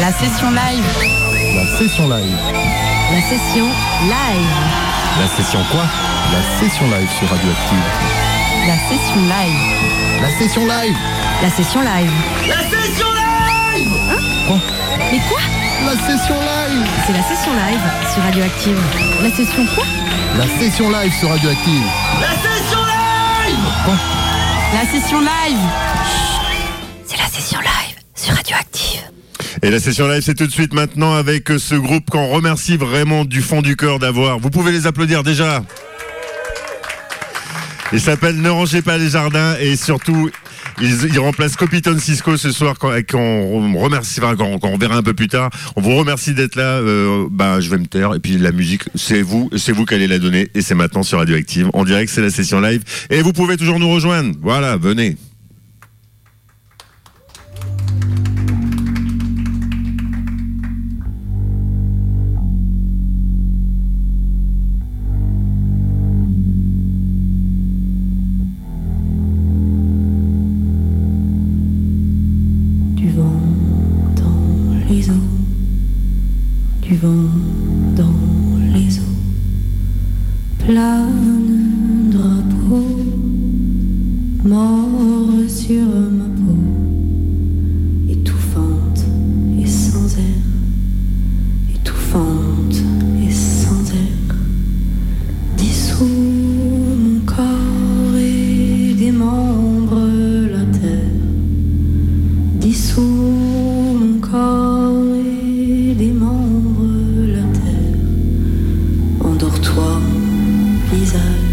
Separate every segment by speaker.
Speaker 1: La session live.
Speaker 2: La session live.
Speaker 1: La session live.
Speaker 2: La session quoi La session live sur Radioactive.
Speaker 1: La session live.
Speaker 2: La session live
Speaker 1: La session live.
Speaker 3: La session live
Speaker 2: Quoi
Speaker 1: Mais quoi
Speaker 2: La session live
Speaker 1: C'est la session live sur Radioactive. La session quoi
Speaker 2: La session live sur Radioactive.
Speaker 3: La session live
Speaker 2: Quoi
Speaker 1: La session live.
Speaker 4: Et la session live, c'est tout de suite maintenant avec ce groupe qu'on remercie vraiment du fond du cœur d'avoir. Vous pouvez les applaudir déjà. Il s'appelle Ne rangez pas les jardins et surtout, ils, ils remplacent Copiton Cisco ce soir quand, quand on remercie, enfin, quand, on verra un peu plus tard. On vous remercie d'être là. Euh, bah, je vais me taire. Et puis la musique, c'est vous, c'est vous qui allez la donner. Et c'est maintenant sur Radioactive. En direct, c'est la session live. Et vous pouvez toujours nous rejoindre. Voilà, venez.
Speaker 5: Visage,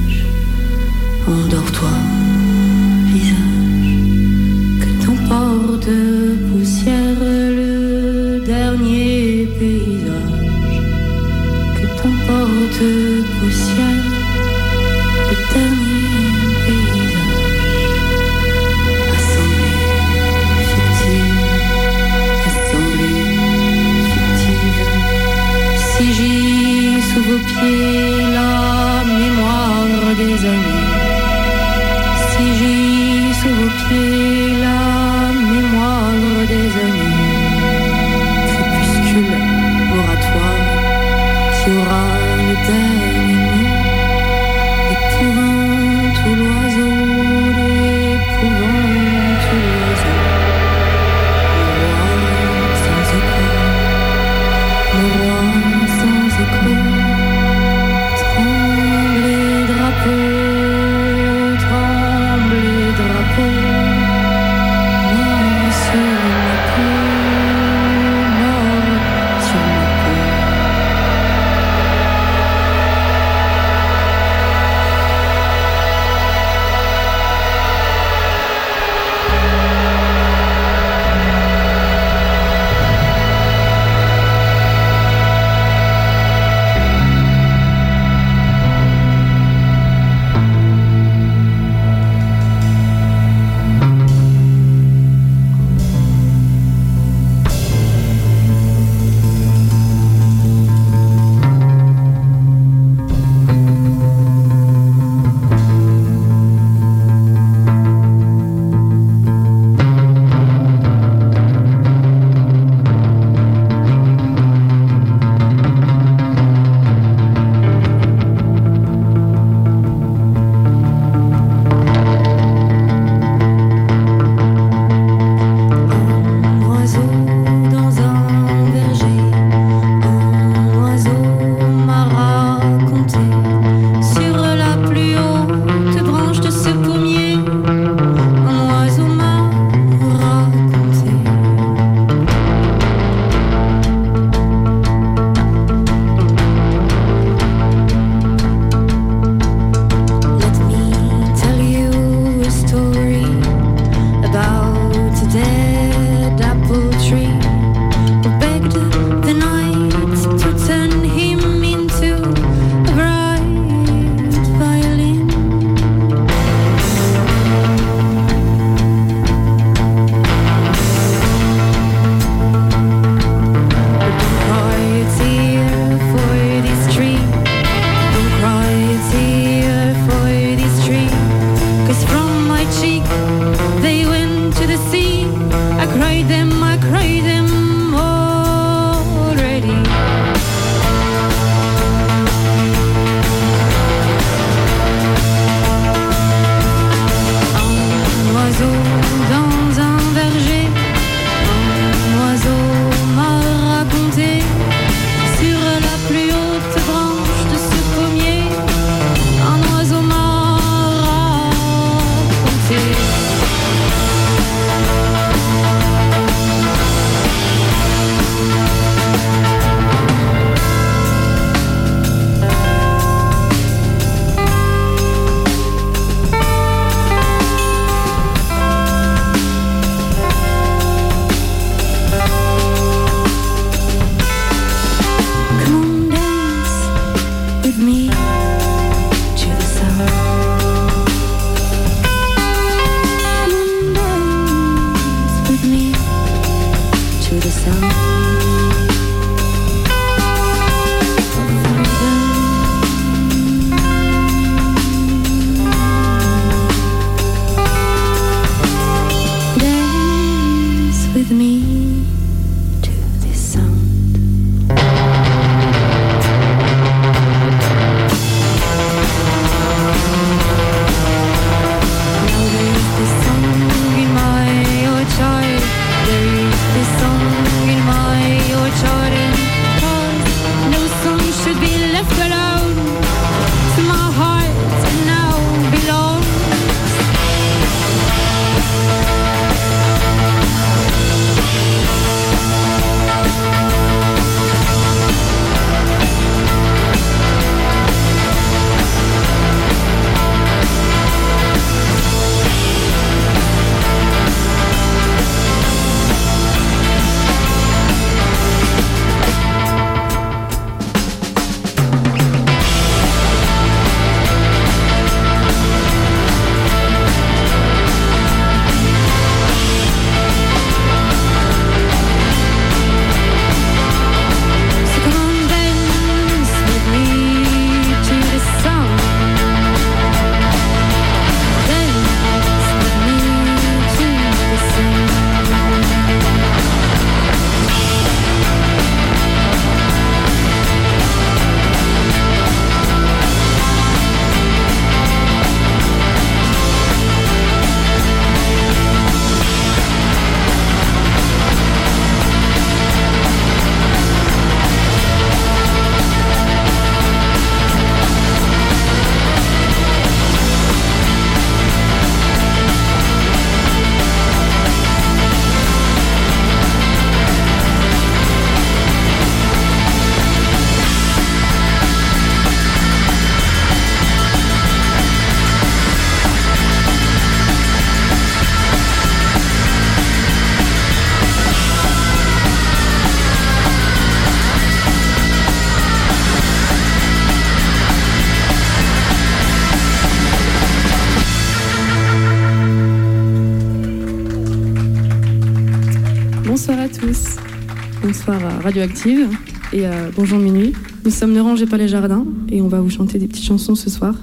Speaker 5: Et euh, Bonjour Minuit. Nous sommes Ne rangez pas les jardins et on va vous chanter des petites chansons ce soir.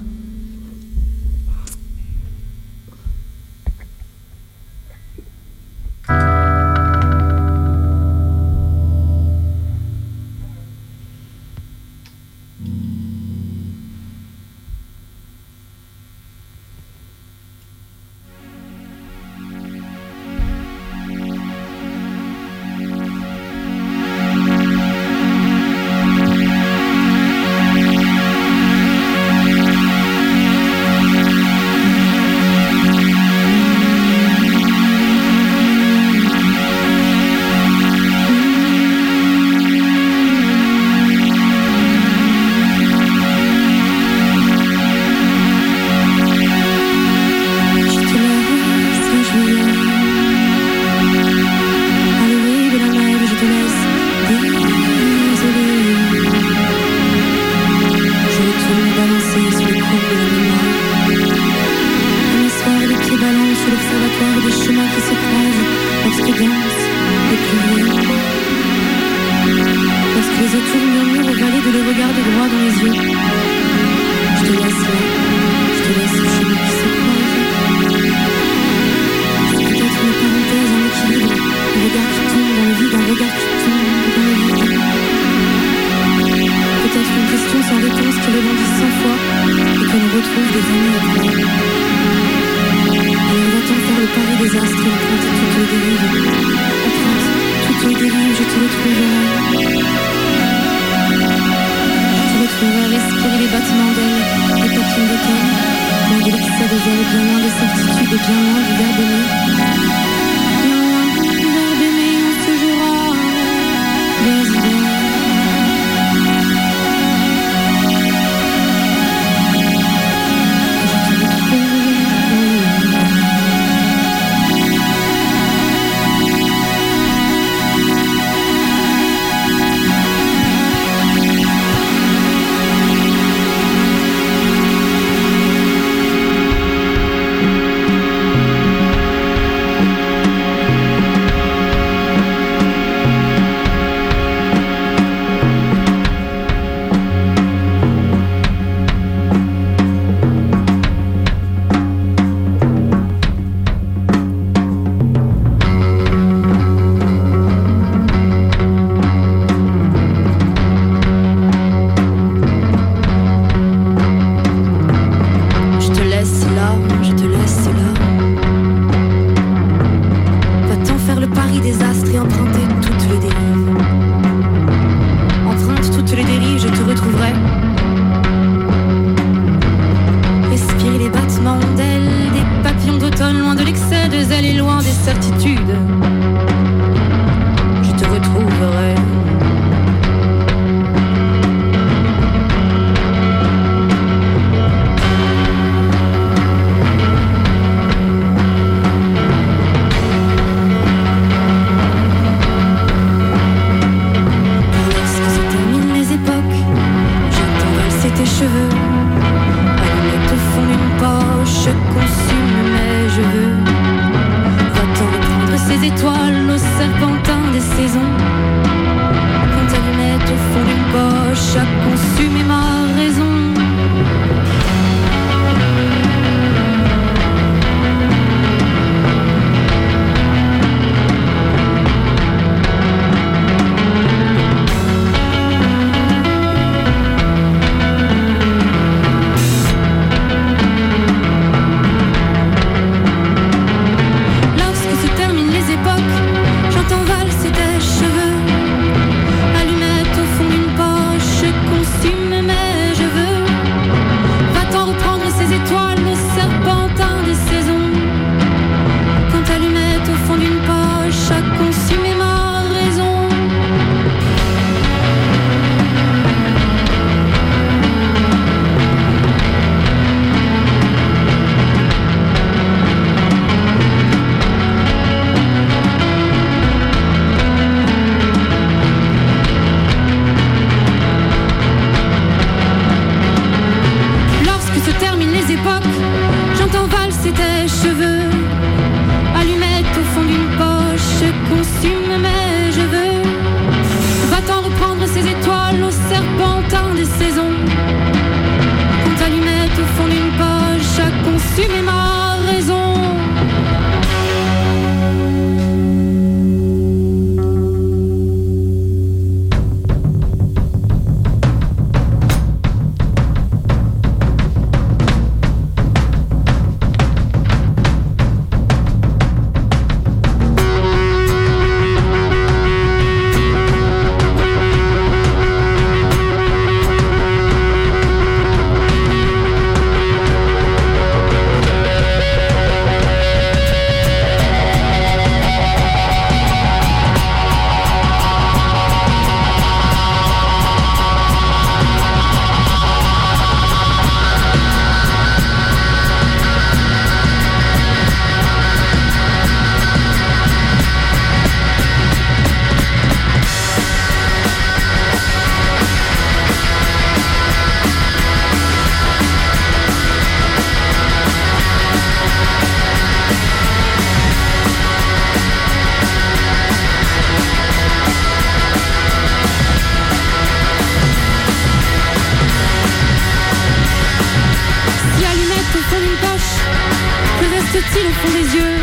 Speaker 5: Reste-t-il au fond des yeux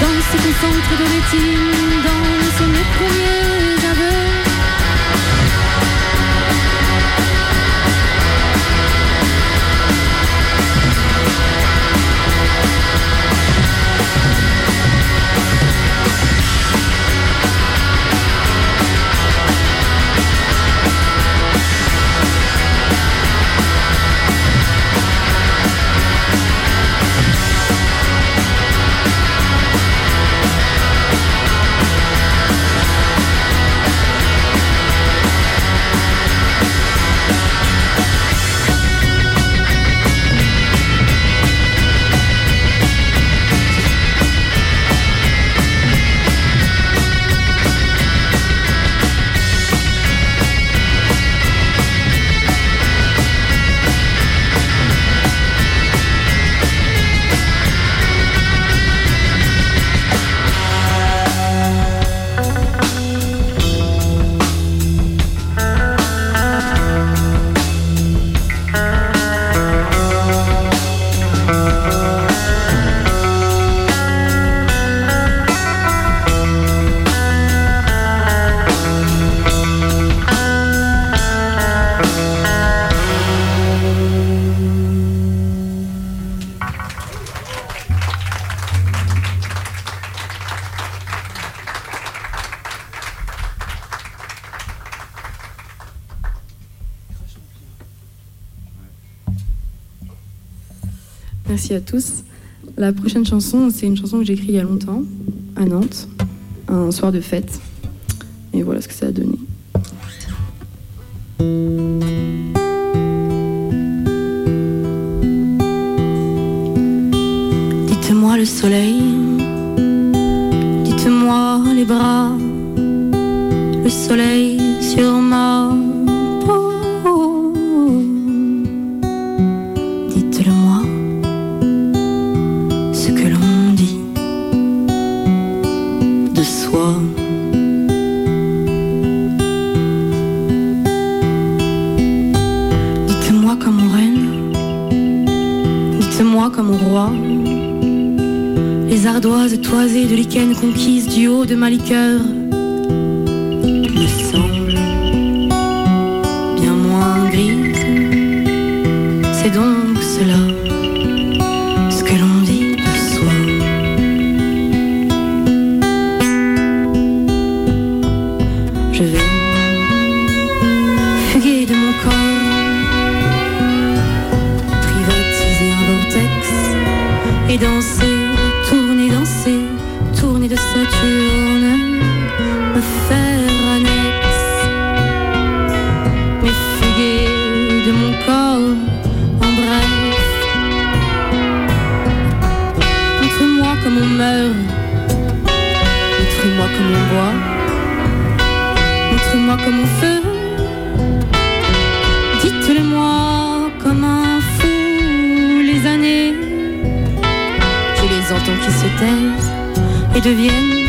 Speaker 5: Dans ce concentre de rétine, dans mes premiers Merci à tous. La prochaine chanson, c'est une chanson que j'ai écrite il y a longtemps, à Nantes, un soir de fête. Et voilà ce que ça a donné. Dites-moi le soleil, dites-moi les bras, le soleil sur ma toisées de lichen conquises du haut de ma liqueur deviennent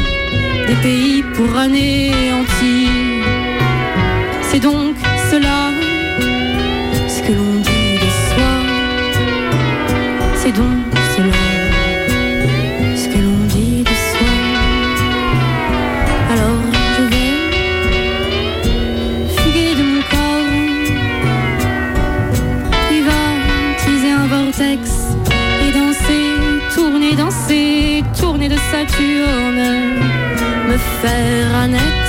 Speaker 5: des pays pour anéantis. C'est donc cela ce que l'on dit de soi. C'est donc Me faire annexe, mais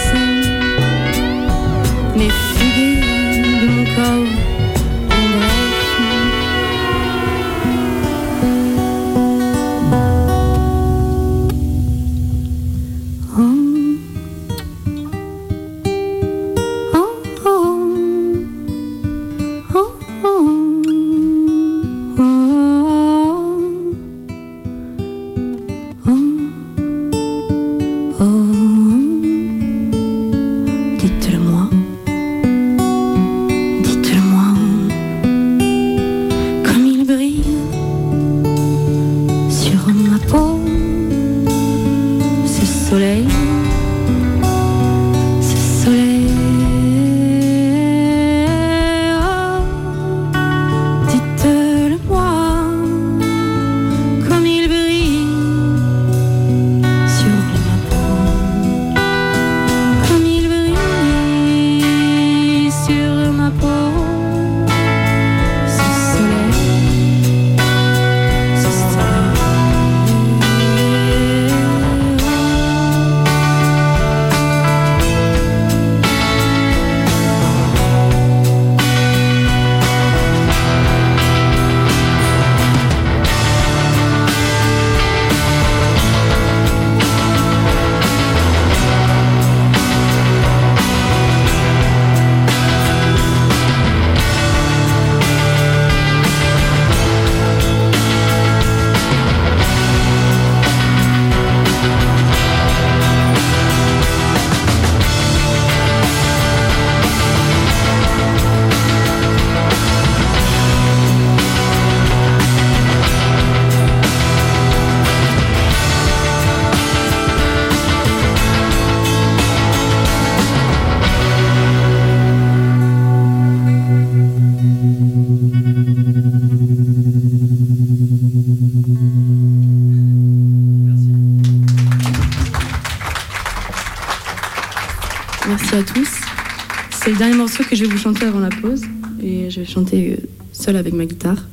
Speaker 5: je vais vous chanter avant la pause. Et je vais chanter euh, seul avec ma guitare.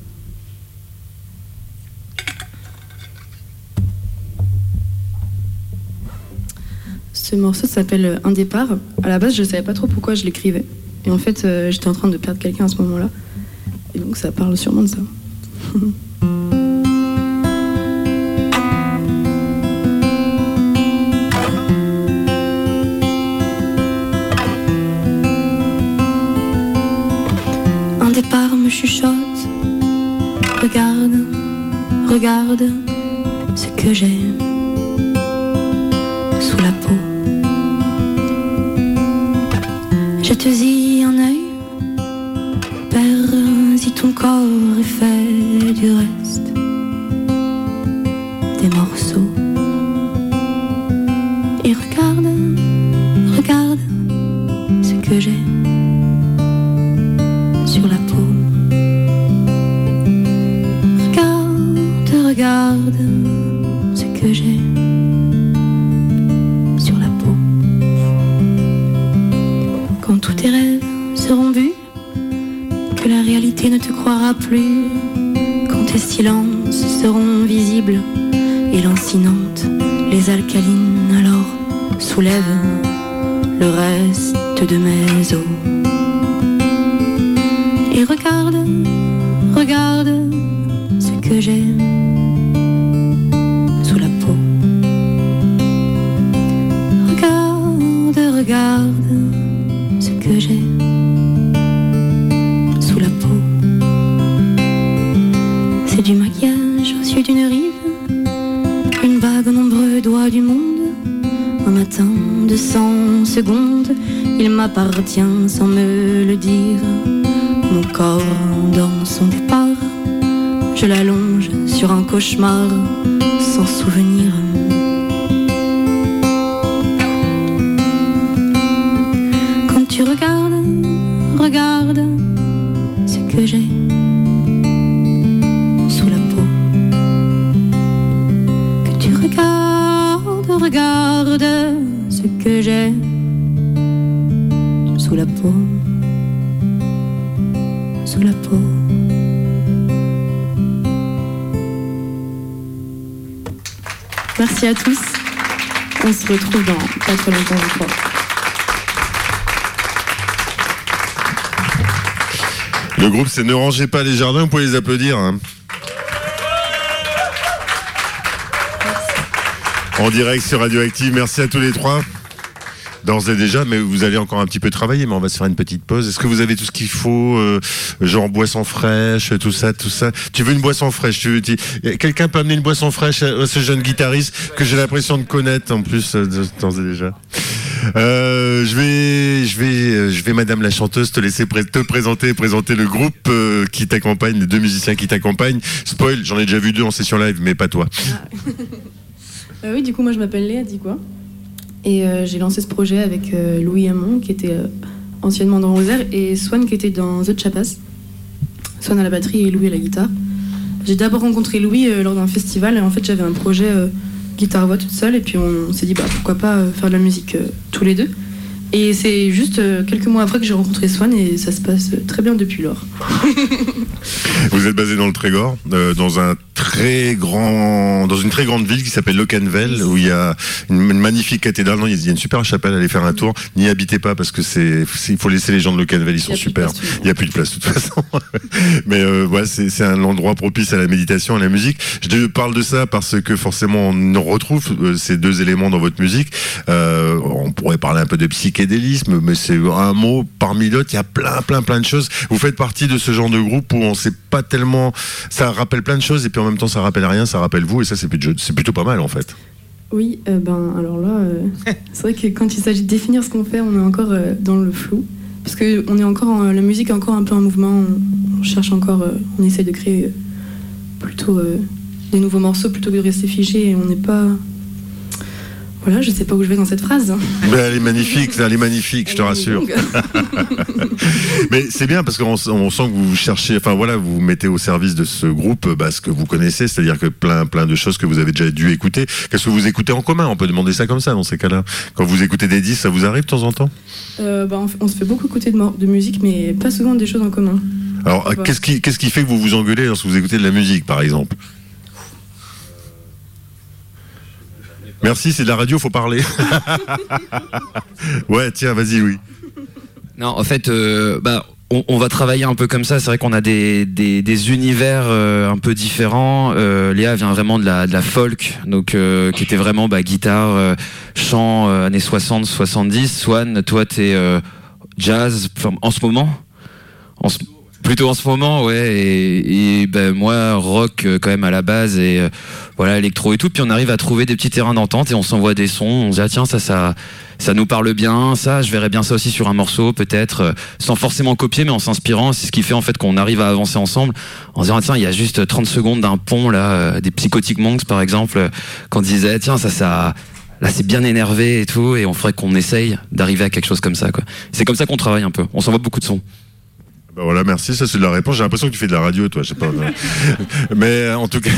Speaker 5: Ce morceau s'appelle euh, Un départ. À la base, je ne savais pas trop pourquoi je l'écrivais. Et en fait, euh, j'étais en train de perdre quelqu'un à ce moment-là. Et donc, ça parle sûrement de ça. chuchote. Regarde, regarde ce que j'ai sous la peau. Jette-y un œil, perds-y ton corps et fais du reste des morceaux. Et lancinantes, les alcalines alors soulèvent le reste de mes os. Cauchemar pas trop longtemps, je crois.
Speaker 4: Le groupe, c'est Ne rangez pas les jardins, vous pouvez les applaudir. hein. En direct sur Radioactive, merci à tous les trois. D'ores et déjà, mais vous allez encore un petit peu travailler, mais on va se faire une petite pause. Est-ce que vous avez tout ce qu'il faut, euh, genre boisson fraîche, tout ça, tout ça? Tu veux une boisson fraîche tu tu- Quelqu'un peut amener une boisson fraîche à ce jeune guitariste que j'ai l'impression de connaître en plus euh, d'ores et déjà. Euh, je vais, je vais, je vais, Madame la chanteuse, te laisser te présenter, présenter le groupe qui t'accompagne, les deux musiciens qui t'accompagnent. Spoil, j'en ai déjà vu deux en session live, mais pas toi.
Speaker 5: Euh, oui, du coup, moi je m'appelle Léa Dicois. Et euh, j'ai lancé ce projet avec euh, Louis Hamon, qui était euh, anciennement dans Rosaire, et Swan, qui était dans The Chapas. Swan à la batterie et Louis à la guitare. J'ai d'abord rencontré Louis lors d'un festival, et en fait j'avais un projet guitare-voix toute seule, et puis on, s'est dit bah, pourquoi pas faire de la musique tous les deux. Et c'est juste quelques mois après que j'ai rencontré Swan, et ça se passe très bien depuis lors.
Speaker 4: Vous êtes basé dans le Trégor, dans un très grand, dans une très grande ville qui s'appelle Lockenvel, où il y a une, une magnifique cathédrale. Non, il y a une super chapelle. Allez faire un tour. N'y habitez pas parce que c'est, il faut laisser les gens de Lockenvel. Ils sont super. Il y a plus de place de toute façon. Mais euh, ouais, c'est, c'est un endroit propice à la méditation, à la musique. Je parle de ça parce que forcément on retrouve euh, ces deux éléments dans votre musique. Euh, on pourrait parler un peu de psychédélisme, mais c'est un mot parmi d'autres. Il y a plein, plein, plein de choses. Vous faites partie de ce genre de groupe où on sait pas tellement. Ça rappelle plein de choses et puis en même temps ça rappelle rien, ça rappelle vous et ça c'est plutôt, pas mal en fait.
Speaker 5: Oui, euh, ben alors là, euh, c'est vrai que quand il s'agit de définir ce qu'on fait, on est encore euh, dans le flou. Parce que on est encore en- la musique est encore un peu en mouvement, on, on cherche encore, on essaie de créer plutôt des nouveaux morceaux plutôt que de rester figé et on n'est pas.
Speaker 6: Voilà, je sais pas où je vais dans cette phrase.
Speaker 4: Mais elle est magnifique, elle est magnifique, je te rassure. Mais c'est bien parce qu'on on sent que vous cherchez, enfin voilà, vous vous mettez au service de ce groupe bah, ce que vous connaissez, c'est-à-dire que plein, plein de choses que vous avez déjà dû écouter. Qu'est-ce que vous écoutez en commun? On peut demander ça comme ça dans ces cas-là. Quand vous écoutez des disques, ça vous arrive de temps en temps?
Speaker 6: Euh, bah, on, se fait beaucoup écouter de, de musique, mais pas souvent des choses en commun.
Speaker 4: Alors,
Speaker 6: Ouais.
Speaker 4: qu'est-ce qui, qu'est-ce qui fait que vous vous engueulez lorsque vous écoutez de la musique, par exemple? Merci, c'est de la radio, faut parler. ouais, tiens, vas-y, oui.
Speaker 7: Non, en fait, euh, bah, on, va travailler un peu comme ça. C'est vrai qu'on a des, univers euh, un peu différents. Euh, Léa vient vraiment de la, folk, donc qui était vraiment bah, guitare, chant années 60, 70. Swan, toi, t'es jazz enfin, en ce moment? En Plutôt en ce moment, ouais. Et, et ben moi, rock euh, quand même à la base et euh, voilà électro et tout. Puis on arrive à trouver des petits terrains d'entente et on s'envoie des sons. On se dit ah tiens ça ça ça nous parle bien. Ça, je verrais bien ça aussi sur un morceau, peut-être euh, sans forcément copier, mais en s'inspirant. C'est ce qui fait en fait qu'on arrive à avancer ensemble en se disant ah, tiens il y a juste 30 secondes d'un pont là, des psychotiques monks par exemple, qu'on disait tiens ça ça Là, c'est bien énervé et tout, et on ferait qu'on essaye d'arriver à quelque chose comme ça, quoi. C'est comme ça qu'on travaille un peu. On s'envoie beaucoup de sons.
Speaker 4: Bah voilà, merci, ça c'est de la réponse. J'ai l'impression que tu fais de la radio, toi, je sais pas. mais euh, en tout cas,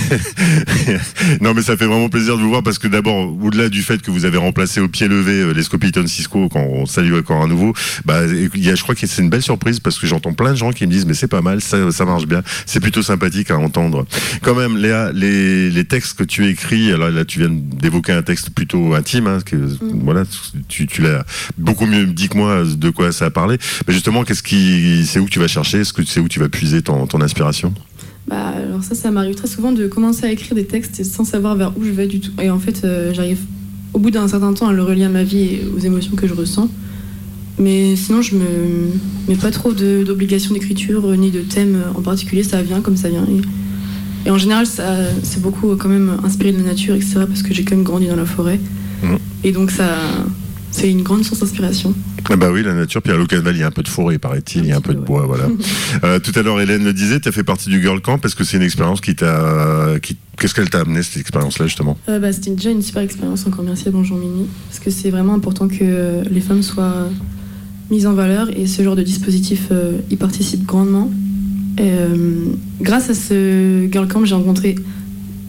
Speaker 4: non, mais ça fait vraiment plaisir de vous voir parce que d'abord, au-delà du fait que vous avez remplacé au pied levé euh, les Scopiton Cisco quand on salue encore à nouveau, bah, il y a, je crois que c'est une belle surprise parce que j'entends plein de gens qui me disent mais c'est pas mal, ça, ça marche bien, c'est plutôt sympathique à entendre. Quand même, Léa, les, les textes que tu écris, alors là tu viens d'évoquer un texte plutôt intime, hein, que, voilà, tu, tu l'as beaucoup mieux dit que moi de quoi ça a parlé. Mais justement, qu'est-ce qui, c'est où que tu vas chercher, est-ce que tu sais où tu vas puiser ton, ton inspiration?
Speaker 6: Bah, alors ça, ça m'arrive très souvent de commencer à écrire des textes sans savoir vers où je vais du tout. Et en fait, euh, j'arrive au bout d'un certain temps à le relier à ma vie et aux émotions que je ressens. Mais sinon, je me mets pas trop d'obligations d'écriture ni de thème en particulier. Ça vient comme ça vient. Et, et en général, ça, c'est beaucoup euh, quand même inspiré de la nature, etc. Parce que j'ai quand même grandi dans la forêt.
Speaker 4: Mhm.
Speaker 6: Et donc, ça, c'est une grande source d'inspiration.
Speaker 4: Ah bah oui, la nature. Puis à Locaval, il y a un peu de forêt, paraît-il, il y a un peu de bois, voilà. Euh, tout à l'heure, Hélène le disait, tu as fait partie du Girl Camp. Est-ce que c'est une expérience qui t'a, qui, qu'est-ce qu'elle t'a amené cette expérience-là justement?
Speaker 6: Euh, bah, C'était déjà une super expérience, encore merci à Bonjour Mimi, parce que c'est vraiment important que les femmes soient mises en valeur et ce genre de dispositif euh, y participe grandement. Et, grâce à ce Girl Camp, j'ai rencontré,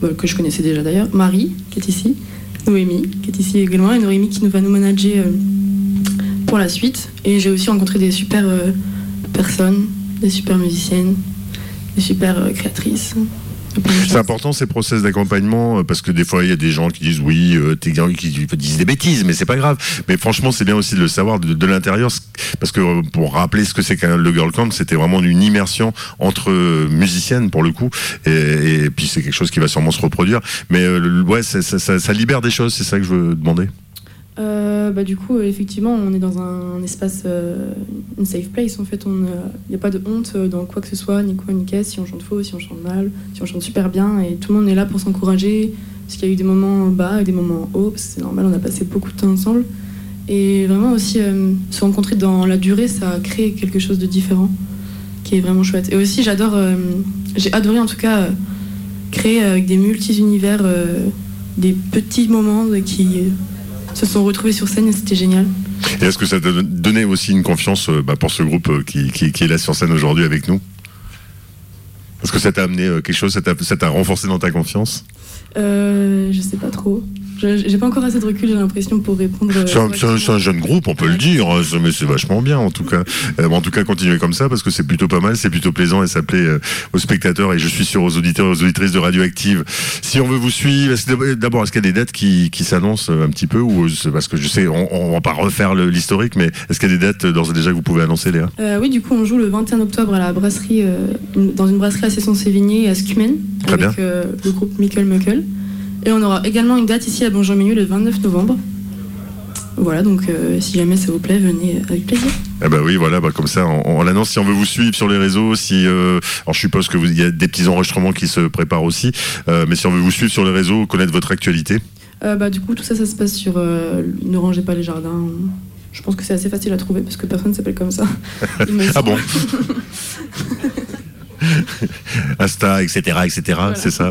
Speaker 6: bah, que je connaissais déjà d'ailleurs, Marie, qui est ici, Noémie, qui est ici également, et Noémie qui nous va nous manager euh, pour la suite. Et j'ai aussi rencontré des super euh, personnes, des super musiciennes, des super euh, créatrices.
Speaker 4: C'est important ces process d'accompagnement parce que des fois il y a des gens qui disent oui, euh, t'es qui disent des bêtises, mais c'est pas grave. Mais franchement, c'est bien aussi de le savoir de, de l'intérieur parce que euh, pour rappeler ce que c'est qu'un le girl camp, c'était vraiment une immersion entre euh, musiciennes pour le coup, et, puis c'est quelque chose qui va sûrement se reproduire. Mais euh, ouais, ça, libère des choses, c'est ça que je veux demander.
Speaker 6: Bah, du coup, effectivement, on est dans un, espace, une safe place. En fait, il n'y a pas de honte dans quoi que ce soit, ni quoi ni qu'est. Si on chante faux, si on chante mal, si on chante super bien, et tout le monde est là pour s'encourager. Parce qu'il y a eu des moments bas et des moments hauts, parce que c'est normal, on a passé beaucoup de temps ensemble. Et vraiment aussi, euh, se rencontrer dans la durée, ça a créé quelque chose de différent, qui est vraiment chouette. Et aussi, j'adore, euh, j'ai adoré en tout cas euh, créer avec des multi-univers euh, des petits moments qui se sont retrouvés sur scène et c'était génial.
Speaker 4: Et est-ce que ça t'a donné aussi une confiance bah, pour ce groupe qui, qui- qui est là sur scène aujourd'hui avec nous? Est-ce que ça t'a amené quelque chose, ça t'a ça t'a renforcé dans ta confiance?
Speaker 6: Euh, je sais pas trop. J'ai pas encore assez de recul, j'ai l'impression, pour répondre. euh,
Speaker 4: C'est un, un- jeune groupe, on peut le dire, hein, mais c'est vachement bien en tout cas. Euh, en tout cas, continuez comme ça parce que c'est plutôt pas mal, c'est plutôt plaisant et ça plaît euh, aux spectateurs et je suis sûr aux auditeurs et aux auditrices de Radioactive. Si on veut vous suivre, d'abord, est-ce qu'il y a des dates qui, qui s'annoncent un petit peu ou parce que je sais, on, on va pas refaire l'historique, mais est-ce qu'il y a des dates d'ores et déjà que vous pouvez annoncer, Léa?
Speaker 6: Euh, oui, du coup, on joue le 21 octobre à la brasserie, dans une brasserie à Cesson-Sévigné à Scumen, avec le groupe Michael Muckle. Et on aura également une date ici à Bonjour Milieu le 29 novembre. Voilà, donc euh, si jamais ça vous plaît, venez avec plaisir.
Speaker 4: Ah bah oui, voilà, bah comme ça, on, on l'annonce. Si on veut vous suivre sur les réseaux, si, euh, alors je suppose que il y a des petits enregistrements qui se préparent aussi, euh, mais si on veut vous suivre sur les réseaux, connaître votre actualité.
Speaker 6: Bah, du coup, tout ça, ça se passe sur Ne rangez pas les jardins. Je pense que c'est assez facile à trouver parce que personne ne s'appelle comme ça.
Speaker 4: Ah bon? Asta, etc., etc. C'est ça.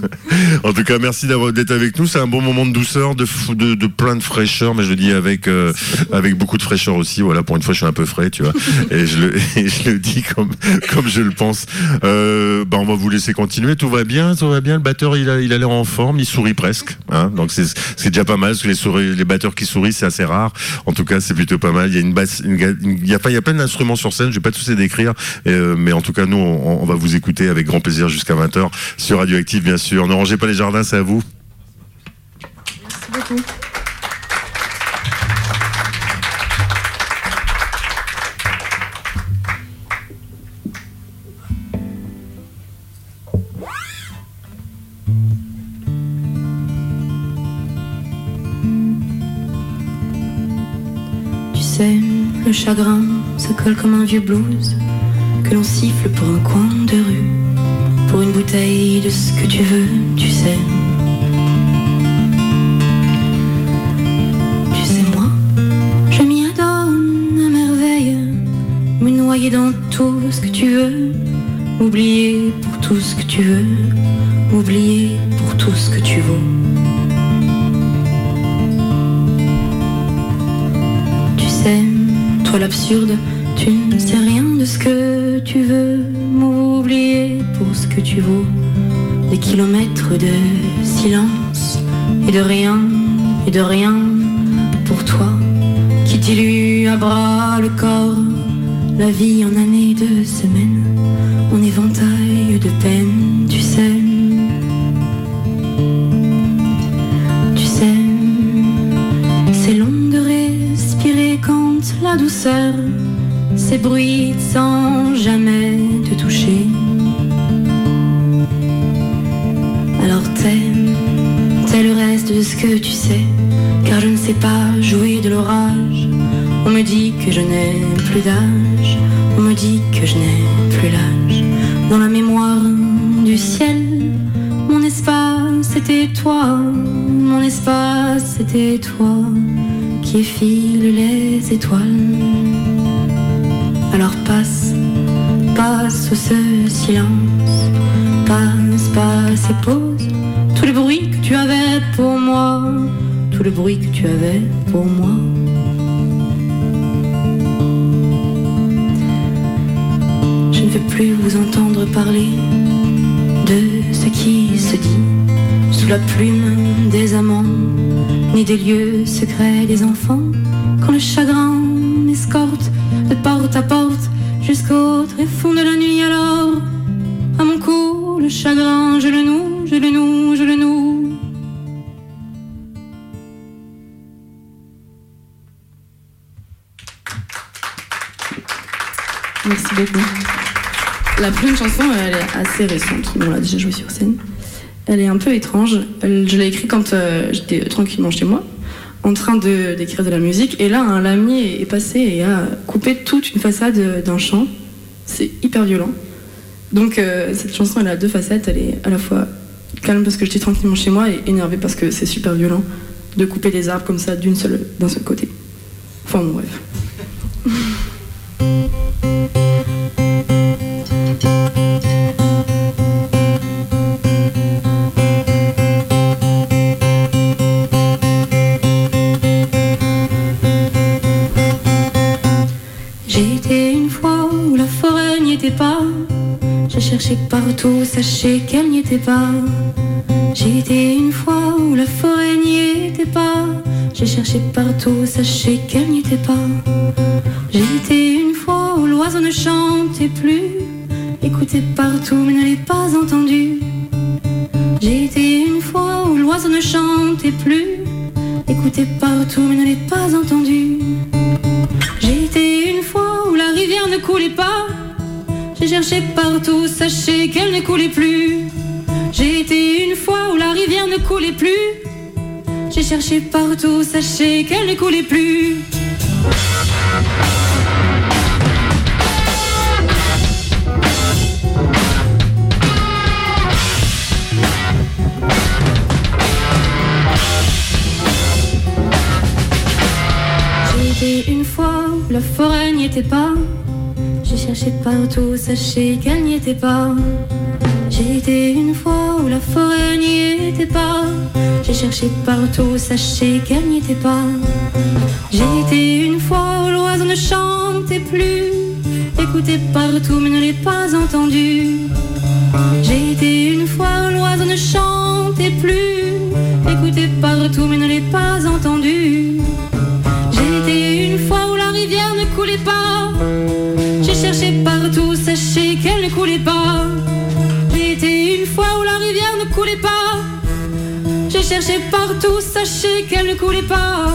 Speaker 4: en tout cas, merci d'avoir d'être avec nous. C'est un bon moment de douceur, de, de, de plein de fraîcheur, mais je le dis avec euh, avec beaucoup de fraîcheur aussi. Voilà, pour une fois, je suis un peu frais, tu vois. Et je le et je le dis comme comme je le pense. Euh, bah, on va vous laisser continuer. Tout va bien, tout va bien. Le batteur, il a il a l'air en forme, il sourit presque. Hein donc c'est c'est déjà pas mal. Parce que les souris, les batteurs qui sourient, c'est assez rare. En tout cas, c'est plutôt pas mal. Il y a une basse, il y a il y a plein d'instruments sur scène. Je vais pas tous les décrire, euh, mais en tout cas, nous, on, on va vous écouter avec grand plaisir jusqu'à 20h sur Radioactive, bien sûr. Ne rangez pas les jardins, c'est à vous.
Speaker 5: Tu sais, le chagrin se colle comme un vieux blues l'on siffle pour un coin de rue, pour une bouteille de ce que tu veux, tu sais. Tu sais, moi, je m'y adonne à merveille, me noyer dans tout ce que tu veux, m'oublier pour tout ce que tu veux, m'oublier pour tout ce que tu vaux. Tu sais, toi l'absurde, tu ne sais rien ce que tu veux m'oublier pour ce que tu vaux. Des kilomètres de silence et de rien, et de rien pour toi qui dilue à bras le corps, la vie en années de semaines, en éventail de peine, tu sais. Tu sais, c'est long de respirer quand la douceur s'ébruite sans jamais te toucher. Alors t'aimes, t'es le reste de ce que tu sais, car je ne sais pas jouer de l'orage. On me dit que je n'ai plus d'âge, on me dit que je n'ai plus l'âge. Dans la mémoire du ciel, mon espace c'était toi, mon espace c'était toi qui effile les étoiles. Alors passe, passe ce silence, passe, passe et pose tout le bruit que tu avais pour moi, tout le bruit que tu avais pour moi. Je ne veux plus vous entendre parler de ce qui se dit sous la plume des amants, ni des lieux secrets des enfants, quand le chagrin porte à porte jusqu'au tréfonds de la nuit. Alors, à mon cou, le chagrin, je le noue, je le noue, je le noue.
Speaker 6: Merci beaucoup. La prochaine chanson, elle est assez récente. On l'a déjà jouée sur scène. Elle est un peu étrange. Je l'ai écrite quand euh, j'étais tranquillement chez moi, en train d'écrire de, la musique. Et là, un lamier est passé et a coupé toute une façade d'un champ. C'est hyper violent. Donc, euh, cette chanson, elle a deux facettes. Elle est à la fois calme parce que j'étais tranquillement chez moi et énervée parce que c'est super violent de couper des arbres comme ça d'un seul côté. Enfin, bon, bref.
Speaker 5: J'ai cherché partout, sachez qu'elle n'y était pas. J'ai été une fois où la forêt n'y était pas. J'ai cherché partout, sachez qu'elle n'y était pas. J'ai été une fois où l'oiseau ne chantait plus. Écoutez partout, mais ne l'ai pas entendu. J'ai été une fois où l'oiseau ne chantait plus. Écoutez partout, mais ne l'ai pas entendu. J'ai été une fois où la rivière ne coulait pas. J'ai cherché partout, sachez qu'elle ne coulait plus. J'ai été une fois où la rivière ne coulait plus. J'ai cherché partout, sachez qu'elle ne coulait plus. J'ai été une fois où la forêt n'y était pas. Cherché partout, sachez qu'elle n'y était pas. J'ai été une fois où la forêt n'y était pas. J'ai cherché partout, sachez qu'elle n'y était pas. J'ai été une fois où l'oiseau ne chantait plus. Écoutez partout, mais ne l'ai pas entendu. Sachez qu'elle ne coulait pas. J'ai été une fois où la rivière ne coulait pas. J'ai cherché partout, sachez qu'elle ne coulait pas.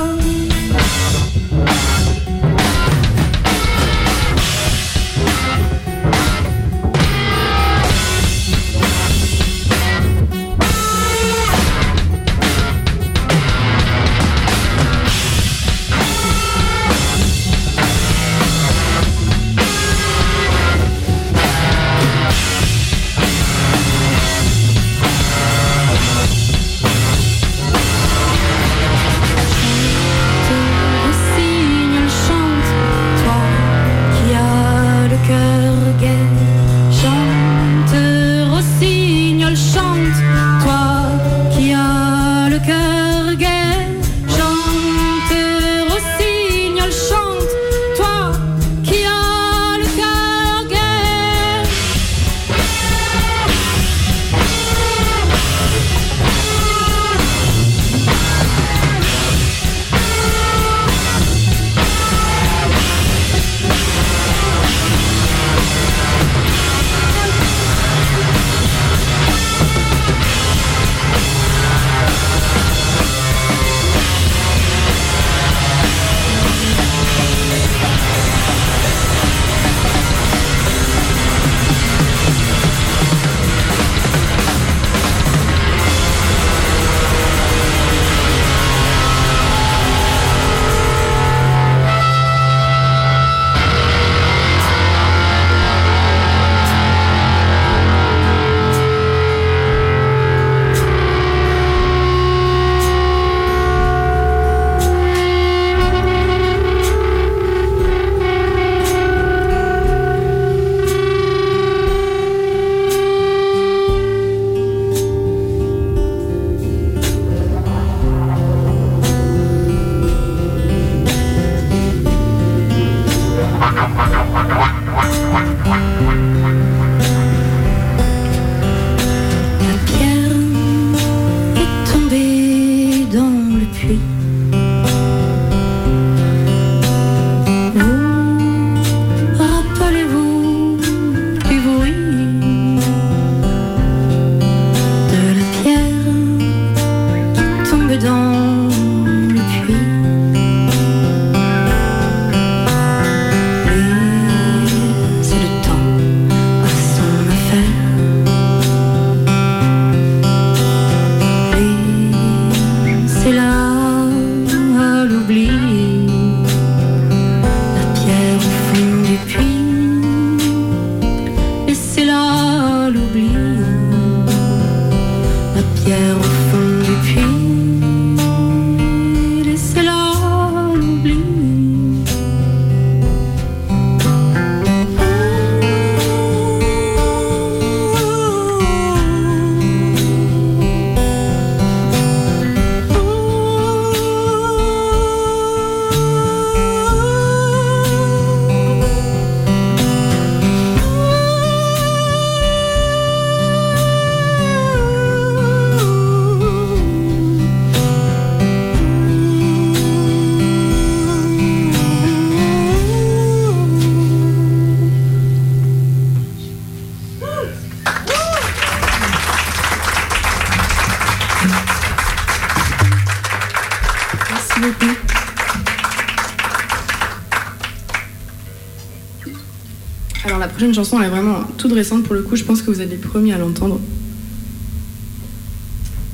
Speaker 5: Chanson elle est vraiment toute récente pour le coup, je pense que vous êtes les premiers à l'entendre.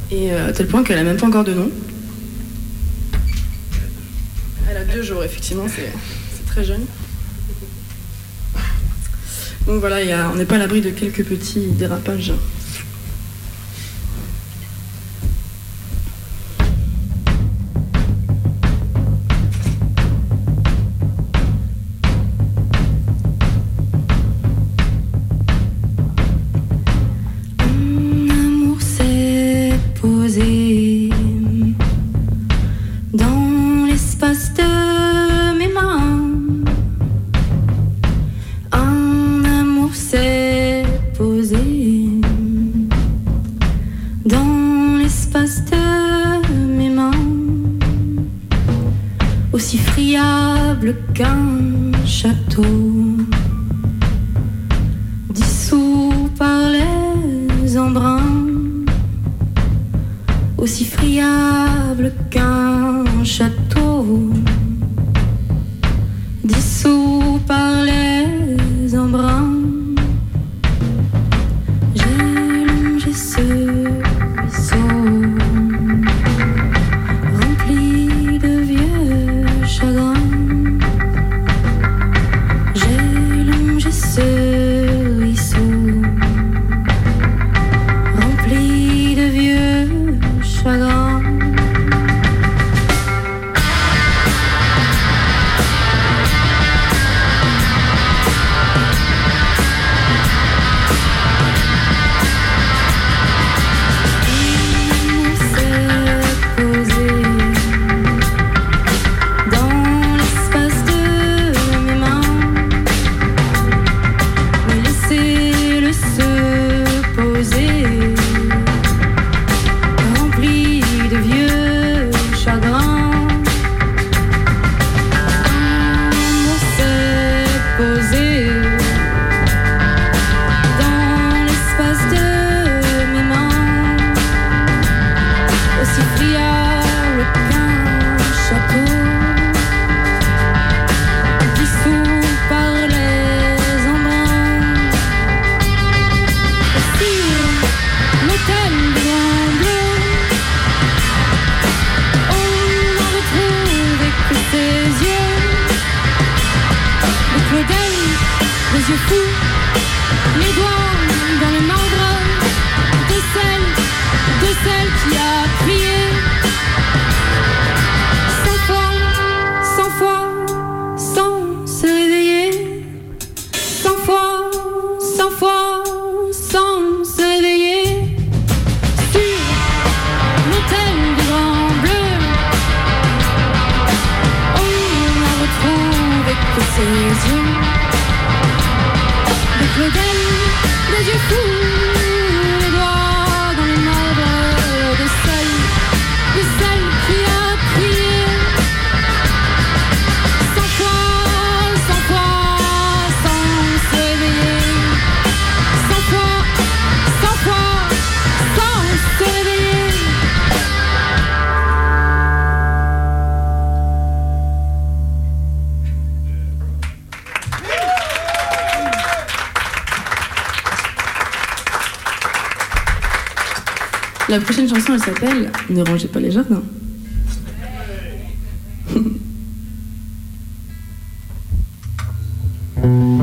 Speaker 5: Et euh, à tel point qu'elle a même pas encore de nom. Elle a deux jours effectivement, c'est très jeune. Donc voilà, on n'est pas à l'abri de quelques petits dérapages. Chanson, elle s'appelle Ne rangez pas les jardins.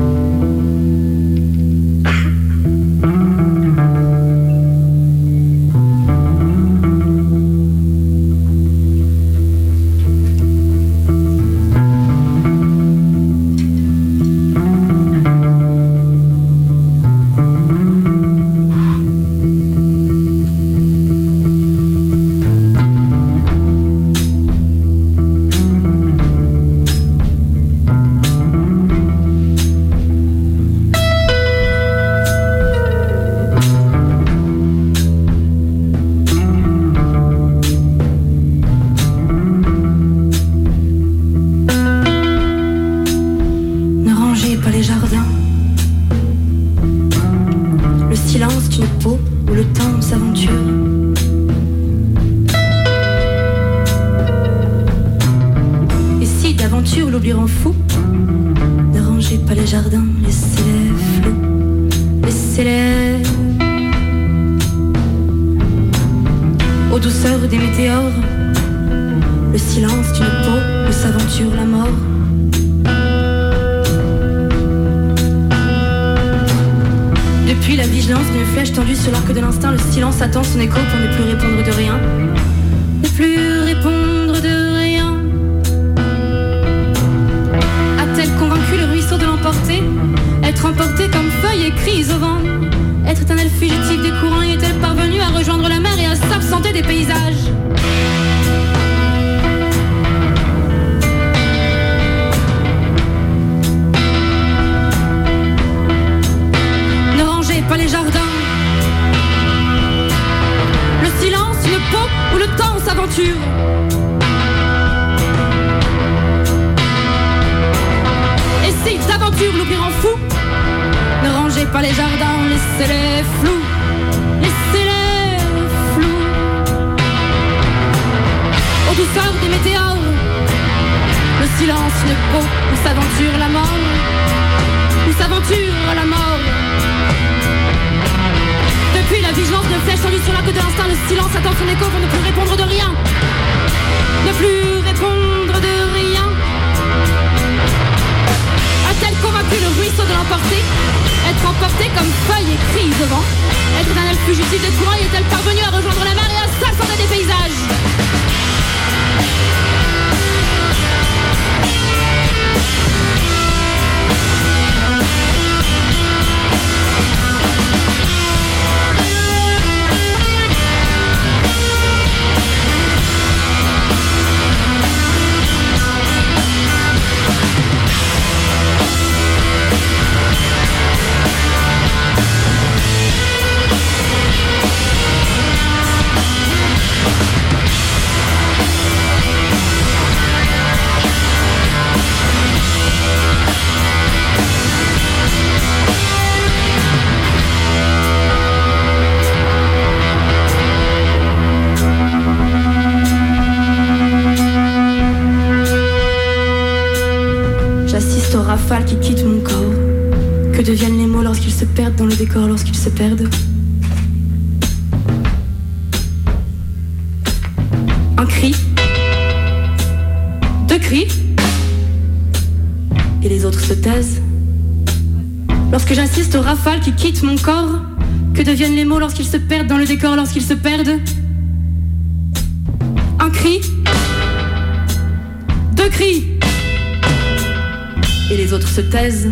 Speaker 5: temps s'aventure. aventures loupées en fou. Ne rangez pas les jardins, laissez-les flous. Laissez-les flous. Aux douceurs des météores, le silence, une peau où s'aventure la mort. Où s'aventure la mort. La vigilance de flèche tendue sur la queue de l'instinct, le silence attend son écho pour ne plus répondre de rien. Ne plus répondre de rien. A-t-elle convaincu le ruisseau de l'emporter Être emporté comme feuille et crise de vent Être d'un elfe fugitif des courants est-elle parvenue à rejoindre la mer et à s'affronter des paysages se perdent Un cri. Deux cris. Et les autres se taisent. Lorsque j'assiste aux rafales qui quittent mon corps, que deviennent les mots lorsqu'ils se perdent dans le décor, lorsqu'ils se perdent? Un cri. Deux cris et les autres se taisent.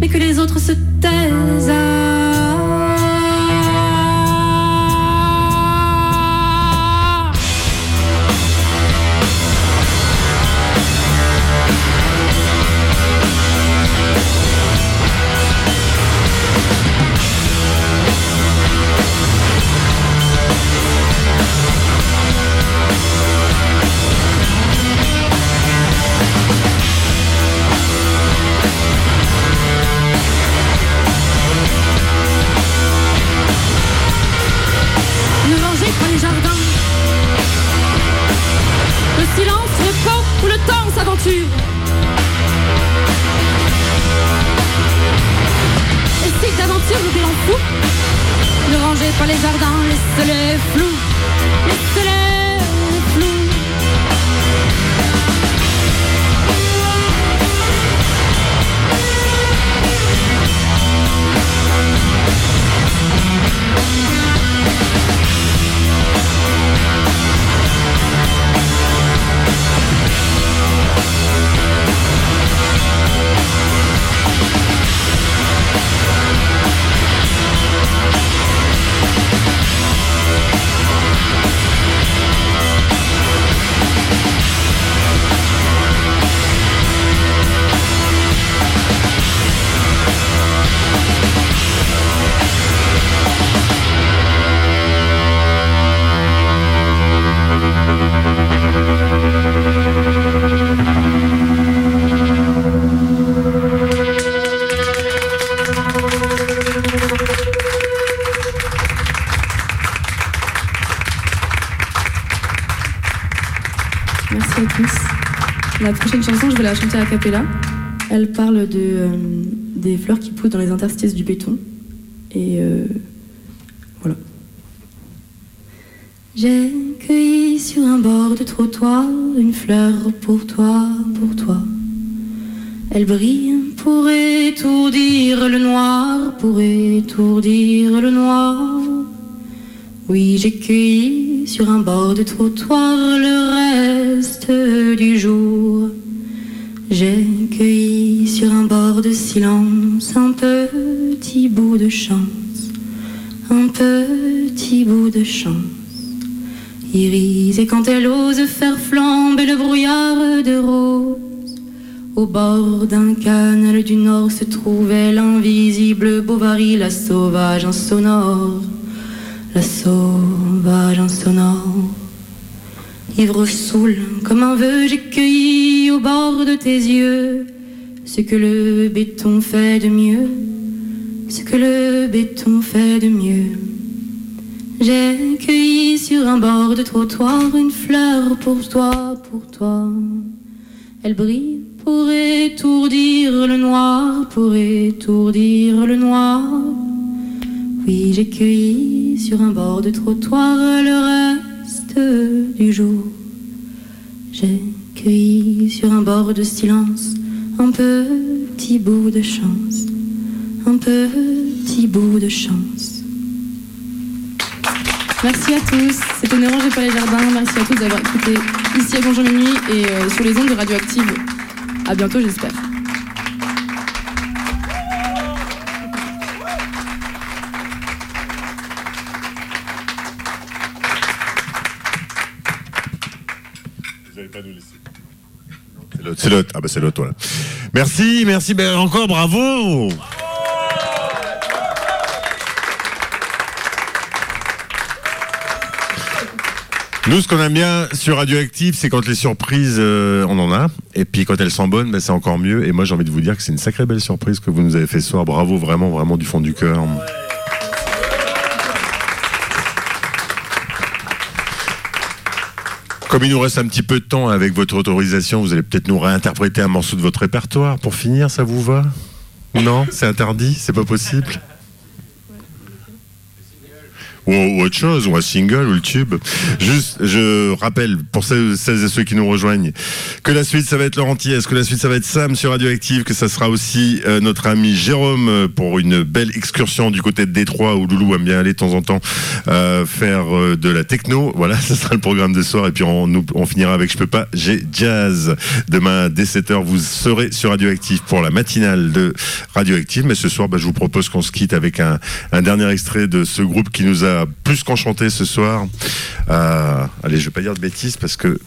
Speaker 5: Mais que les autres se taisent. Ah. A cappella. Elle parle de, euh, des fleurs qui poussent dans les interstices du béton. Et euh, voilà. J'ai cueilli sur un bord de trottoir une fleur pour toi, pour toi. Elle brille pour étourdir le noir, pour étourdir le noir. Oui, j'ai cueilli sur un bord de trottoir le reste du jour. J'ai cueilli sur un bord de silence un petit bout de chance, un petit bout de chance. Iris, et quand elle ose faire flamber le brouillard de rose, au bord d'un canal du nord se trouvait l'invisible Bovary, la sauvage insonore, la sauvage insonore. Ivre saoul comme un vœu, j'ai cueilli au bord de tes yeux ce que le béton fait de mieux, ce que le béton fait de mieux. J'ai cueilli sur un bord de trottoir une fleur pour toi, pour toi. Elle brille pour étourdir le noir, pour étourdir le noir. Oui, j'ai cueilli sur un bord de trottoir le du jour. J'ai cueilli sur un bord de silence un petit bout de chance, un petit bout de chance. Merci à tous, c'était Ne rangez pas les jardins, merci à tous d'avoir écouté ici à Bonjour Minuit et euh, sur les ondes de Radioactive. À bientôt j'espère.
Speaker 4: Ah bah c'est l'autre, voilà. Merci, merci, ben encore bravo Nous, ce qu'on aime bien sur Radioactive, c'est quand les surprises, euh, on en a. Et puis quand elles sont bonnes, ben, c'est encore mieux. Et moi, j'ai envie de vous dire que c'est une sacrée belle surprise que vous nous avez fait ce soir. Bravo, vraiment, vraiment du fond du cœur. Comme il nous reste un petit peu de temps, avec votre autorisation, vous allez peut-être nous réinterpréter un morceau de votre répertoire. Pour finir, ça vous va? Non? C'est interdit? C'est pas possible? Ou, autre chose, ou un single, ou le tube. Juste, je rappelle, pour celles, et ceux qui nous rejoignent, que la suite, ça va être Laurent Thiès, que la suite, ça va être Sam sur Radioactive, que ça sera aussi euh, notre ami Jérôme euh, pour une belle excursion du côté de Détroit, où Loulou aime bien aller de temps en temps euh, faire euh, de la techno. Voilà, ça sera le programme de soir. Et puis on, on finira avec Je peux pas, j'ai jazz. Demain, dès 7h, vous serez sur Radioactive pour la matinale de Radioactive. Mais ce soir, bah, je vous propose qu'on se quitte avec un, un dernier extrait de ce groupe qui nous a plus qu'enchanté ce soir. Euh, allez, je vais pas dire de bêtises parce que,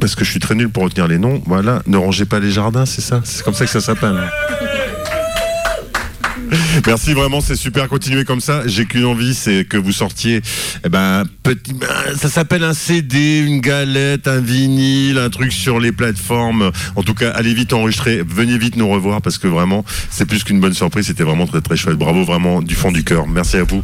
Speaker 4: parce que je suis très nul pour retenir les noms. Voilà, ne rangez pas les jardins, c'est ça C'est comme ça que ça s'appelle. Merci vraiment, c'est super. Continuez comme ça. J'ai qu'une envie, c'est que vous sortiez. Eh ben, ben, ça s'appelle un CD, une galette, un vinyle, un truc sur les plateformes. En tout cas, allez vite enregistrer. Venez vite nous revoir parce que vraiment, c'est plus qu'une bonne surprise. C'était vraiment très très chouette. Bravo vraiment du fond du cœur. Merci à vous.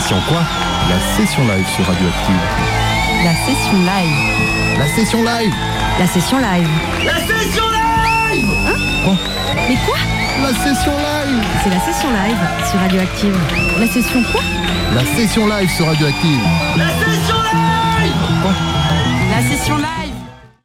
Speaker 2: Session quoi La session live sur Radioactive.
Speaker 1: La session live.
Speaker 2: La session live
Speaker 1: La session live.
Speaker 3: La session live
Speaker 1: Mais quoi
Speaker 2: La session live
Speaker 1: C'est la session live sur Radioactive. La session quoi
Speaker 2: La session live sur Radioactive.
Speaker 3: La session live
Speaker 1: La session live